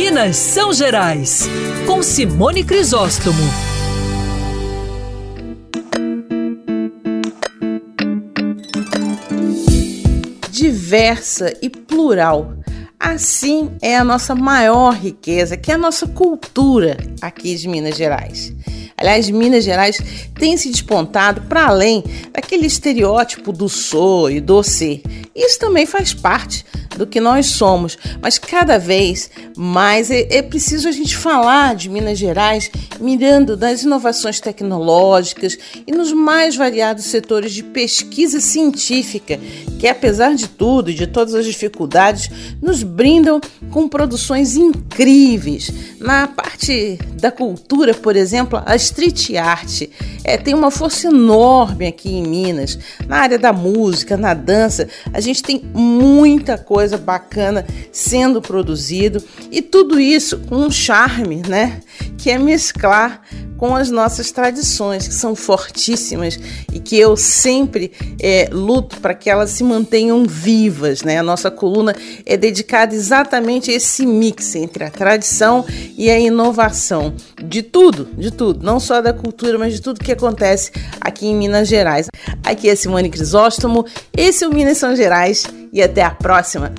Minas São Gerais, com Simone Crisóstomo. Diversa e plural. Assim é a nossa maior riqueza, que é a nossa cultura aqui de Minas Gerais. Aliás, Minas Gerais tem se despontado para além daquele estereótipo do sou e do ser. Isso também faz parte do que nós somos, mas cada vez mais é, é preciso a gente falar de Minas Gerais mirando nas inovações tecnológicas e nos mais variados setores de pesquisa científica, que apesar de tudo e de todas as dificuldades, nos brindam com produções incríveis. Na parte da cultura, por exemplo, a street art é, tem uma força enorme aqui em Minas. Na área da música, na dança, a gente tem muita coisa bacana sendo produzido e tudo isso com um charme, né? Que é mesclar com as nossas tradições, que são fortíssimas e que eu sempre é, luto para que elas se mantenham vivas. Né? A nossa coluna é dedicada exatamente a esse mix entre a tradição e a inovação de tudo, de tudo, não só da cultura, mas de tudo que acontece aqui em Minas Gerais. Aqui é Simone Crisóstomo, esse é o Minas São Gerais e até a próxima.